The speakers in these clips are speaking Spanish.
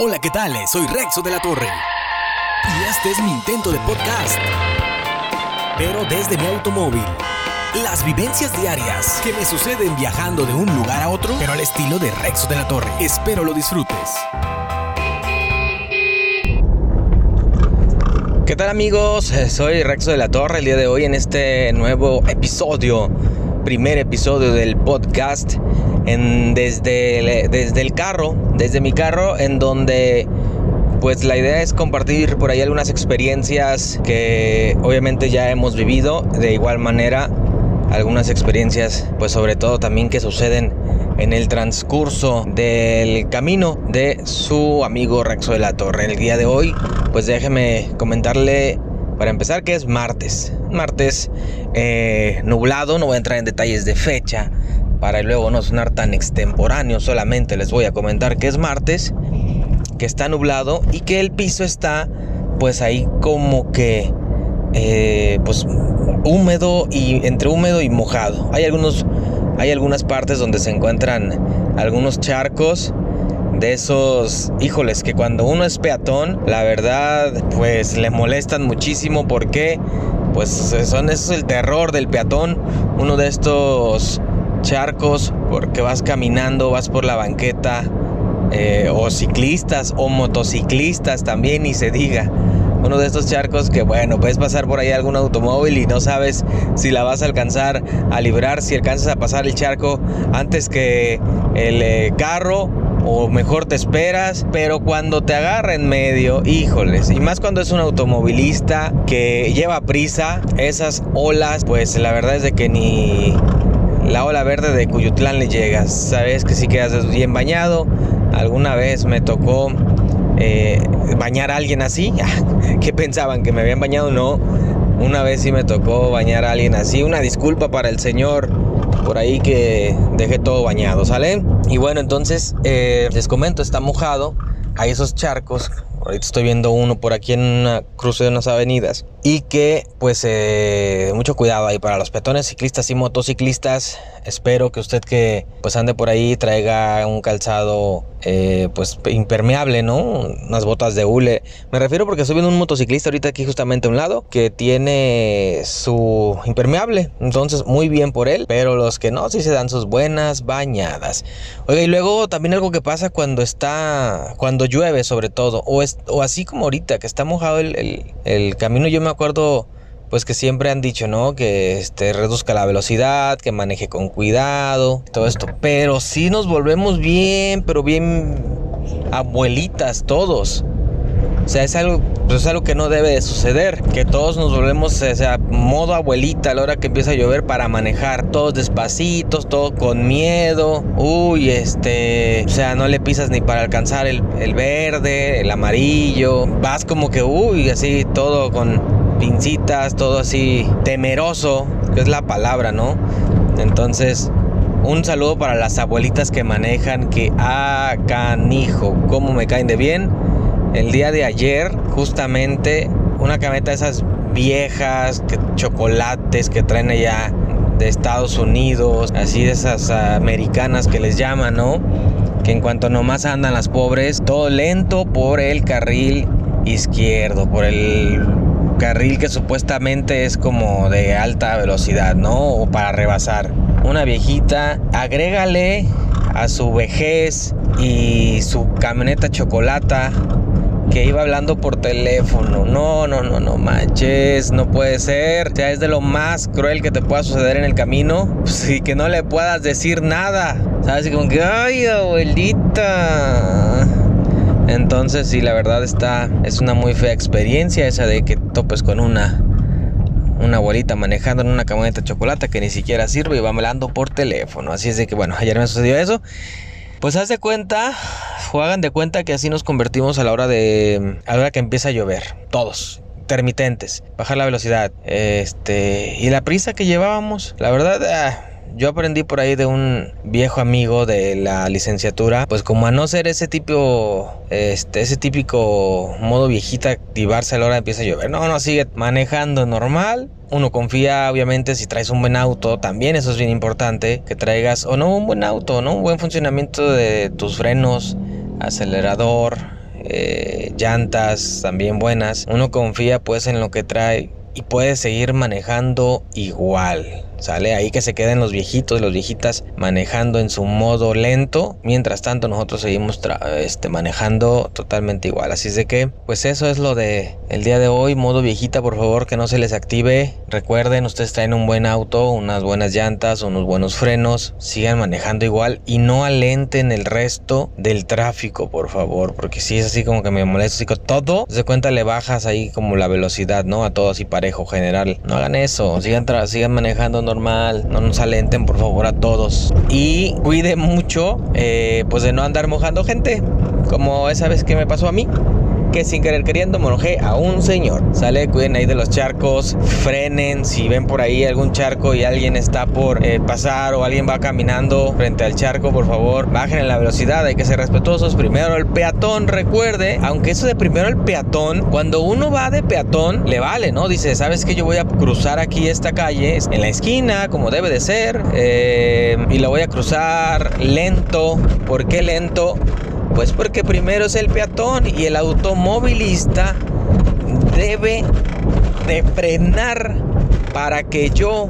Hola, ¿qué tal? Soy Rexo de la Torre. Y este es mi intento de podcast. Pero desde mi automóvil. Las vivencias diarias que me suceden viajando de un lugar a otro, pero al estilo de Rexo de la Torre. Espero lo disfrutes. ¿Qué tal amigos? Eh, Soy Rexo de la Torre el día de hoy en este nuevo episodio, primer episodio del podcast en, desde, desde el carro, desde mi carro, en donde pues la idea es compartir por ahí algunas experiencias que obviamente ya hemos vivido, de igual manera algunas experiencias pues sobre todo también que suceden en el transcurso del camino de su amigo Rexo de la Torre. El día de hoy pues déjeme comentarle para empezar que es martes, martes eh, nublado, no voy a entrar en detalles de fecha, para luego no sonar tan extemporáneo, solamente les voy a comentar que es martes, que está nublado y que el piso está pues ahí como que eh, pues húmedo y entre húmedo y mojado. Hay algunos hay algunas partes donde se encuentran algunos charcos de esos, híjoles, que cuando uno es peatón, la verdad, pues le molestan muchísimo porque, pues son, es el terror del peatón, uno de estos charcos porque vas caminando, vas por la banqueta, eh, o ciclistas o motociclistas también, y se diga. Uno de estos charcos que, bueno, puedes pasar por ahí algún automóvil y no sabes si la vas a alcanzar a librar, si alcanzas a pasar el charco antes que el eh, carro o mejor te esperas, pero cuando te agarra en medio, híjoles, y más cuando es un automovilista que lleva prisa, esas olas, pues la verdad es de que ni la ola verde de Cuyutlán le llegas. Sabes que si quedas bien bañado. Alguna vez me tocó eh, bañar a alguien así. ¿Qué pensaban? ¿Que me habían bañado? No. Una vez sí me tocó bañar a alguien así. Una disculpa para el señor por ahí que dejé todo bañado, ¿sale? Y bueno, entonces eh, les comento, está mojado. Hay esos charcos ahorita estoy viendo uno por aquí en una cruce de unas avenidas y que pues eh, mucho cuidado ahí para los peatones, ciclistas y motociclistas. Espero que usted que pues ande por ahí traiga un calzado eh, pues impermeable, ¿no? Unas botas de hule. Me refiero porque estoy viendo un motociclista ahorita aquí justamente a un lado que tiene su impermeable. Entonces muy bien por él, pero los que no, sí se dan sus buenas bañadas. Oiga, y luego también algo que pasa cuando está, cuando llueve sobre todo, o, es, o así como ahorita que está mojado el, el, el camino, yo me acuerdo pues que siempre han dicho, ¿no? Que este, reduzca la velocidad, que maneje con cuidado, todo esto. Pero si nos volvemos bien, pero bien abuelitas todos. O sea, es algo, pues es algo que no debe de suceder. Que todos nos volvemos, o sea, modo abuelita a la hora que empieza a llover para manejar. Todos despacitos, todo con miedo. Uy, este, o sea, no le pisas ni para alcanzar el, el verde, el amarillo. Vas como que, uy, así, todo con pincitas, todo así temeroso, que es la palabra, ¿no? Entonces, un saludo para las abuelitas que manejan, que ah, canijo, cómo me caen de bien. El día de ayer, justamente, una camioneta de esas viejas, que, chocolates que traen allá de Estados Unidos, así de esas americanas que les llaman, ¿no? Que en cuanto nomás andan las pobres, todo lento por el carril izquierdo, por el carril que supuestamente es como de alta velocidad, ¿no? O para rebasar. Una viejita, agrégale a su vejez y su camioneta chocolata que iba hablando por teléfono. No, no, no, no manches, no puede ser. O sea, es de lo más cruel que te pueda suceder en el camino. Pues, y que no le puedas decir nada. ¿Sabes? Y como que, ay, abuelita. Entonces, sí, la verdad está, es una muy fea experiencia esa de que topes con una, una abuelita manejando en una camioneta de chocolate que ni siquiera sirve y va hablando por teléfono. Así es de que, bueno, ayer me sucedió eso. Pues haz de cuenta, o de cuenta que así nos convertimos a la hora de, a la hora que empieza a llover, todos, intermitentes, bajar la velocidad, este, y la prisa que llevábamos, la verdad, ah, yo aprendí por ahí de un viejo amigo de la licenciatura, pues como a no ser ese tipo, este, ese típico modo viejita, activarse a la hora empieza a llover. No, no, sigue manejando normal. Uno confía, obviamente, si traes un buen auto, también eso es bien importante, que traigas, o no, un buen auto, ¿no? Un buen funcionamiento de tus frenos, acelerador, eh, llantas también buenas, uno confía pues en lo que trae y puede seguir manejando igual. Sale ahí que se queden los viejitos los viejitas manejando en su modo lento. Mientras tanto nosotros seguimos este, manejando totalmente igual. Así es de que pues eso es lo de el día de hoy. Modo viejita por favor que no se les active. Recuerden ustedes traen un buen auto, unas buenas llantas, unos buenos frenos. Sigan manejando igual y no alenten el resto del tráfico por favor. Porque si es así como que me molesta. Así todo se cuenta le bajas ahí como la velocidad no a todos y parejo general. No hagan eso. Sigan, sigan manejando normal, no nos alenten por favor a todos. Y cuide mucho eh, pues de no andar mojando gente, como esa vez que me pasó a mí que sin querer queriendo monojé a un señor. Sale, cuiden ahí de los charcos, frenen si ven por ahí algún charco y alguien está por eh, pasar o alguien va caminando frente al charco, por favor, bajen en la velocidad, hay que ser respetuosos. Primero el peatón, recuerde, aunque eso de primero el peatón, cuando uno va de peatón, le vale, ¿no? Dice, ¿sabes que Yo voy a cruzar aquí esta calle en la esquina, como debe de ser, eh, y la voy a cruzar lento. ¿Por qué lento? Pues porque primero es el peatón y el automovilista debe de frenar para que yo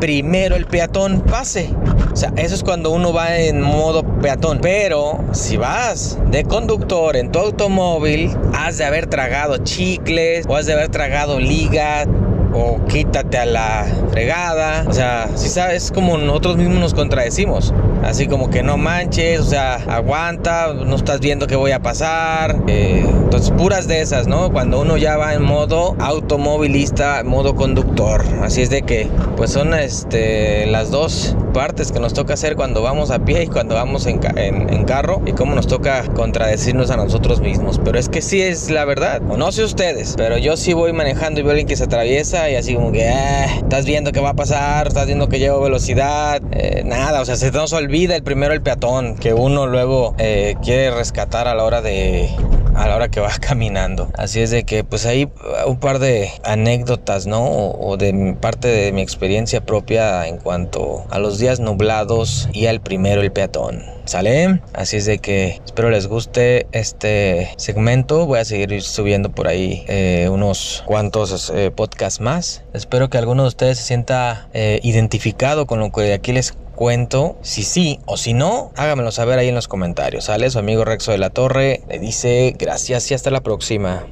primero el peatón pase. O sea, eso es cuando uno va en modo peatón. Pero si vas de conductor en tu automóvil, has de haber tragado chicles o has de haber tragado ligas o quítate a la fregada. O sea, si sabes como nosotros mismos nos contradecimos. Así como que no manches, o sea, aguanta, no estás viendo qué voy a pasar. Eh, entonces, puras de esas, ¿no? Cuando uno ya va en modo automovilista, modo conductor. Así es de que, pues son este, las dos partes que nos toca hacer cuando vamos a pie y cuando vamos en, en, carro y cómo nos toca contradecirnos a nosotros mismos. Pero es que sí es la verdad, o no sé ustedes, pero yo sí voy manejando y veo a alguien que se atraviesa y así como que, ah, estás viendo qué va a pasar, estás viendo que llevo velocidad, eh, nada, o sea, se nos olvida el primero el peatón que uno luego eh, quiere rescatar a la hora de a la hora que va caminando. Así es de que pues hay un par de anécdotas, ¿no? O, de parte de mi experiencia propia en cuanto a los días nublados y al primero el peatón. ¿Sale? Así es de que espero les guste este segmento. Voy a seguir subiendo por ahí eh, unos cuantos eh, podcasts más. Espero que alguno de ustedes se sienta identificado con lo que aquí les cuento. Si sí o si no, hágamelo saber ahí en los comentarios. ¿Sale? Su amigo Rexo de la Torre le dice gracias y hasta la próxima.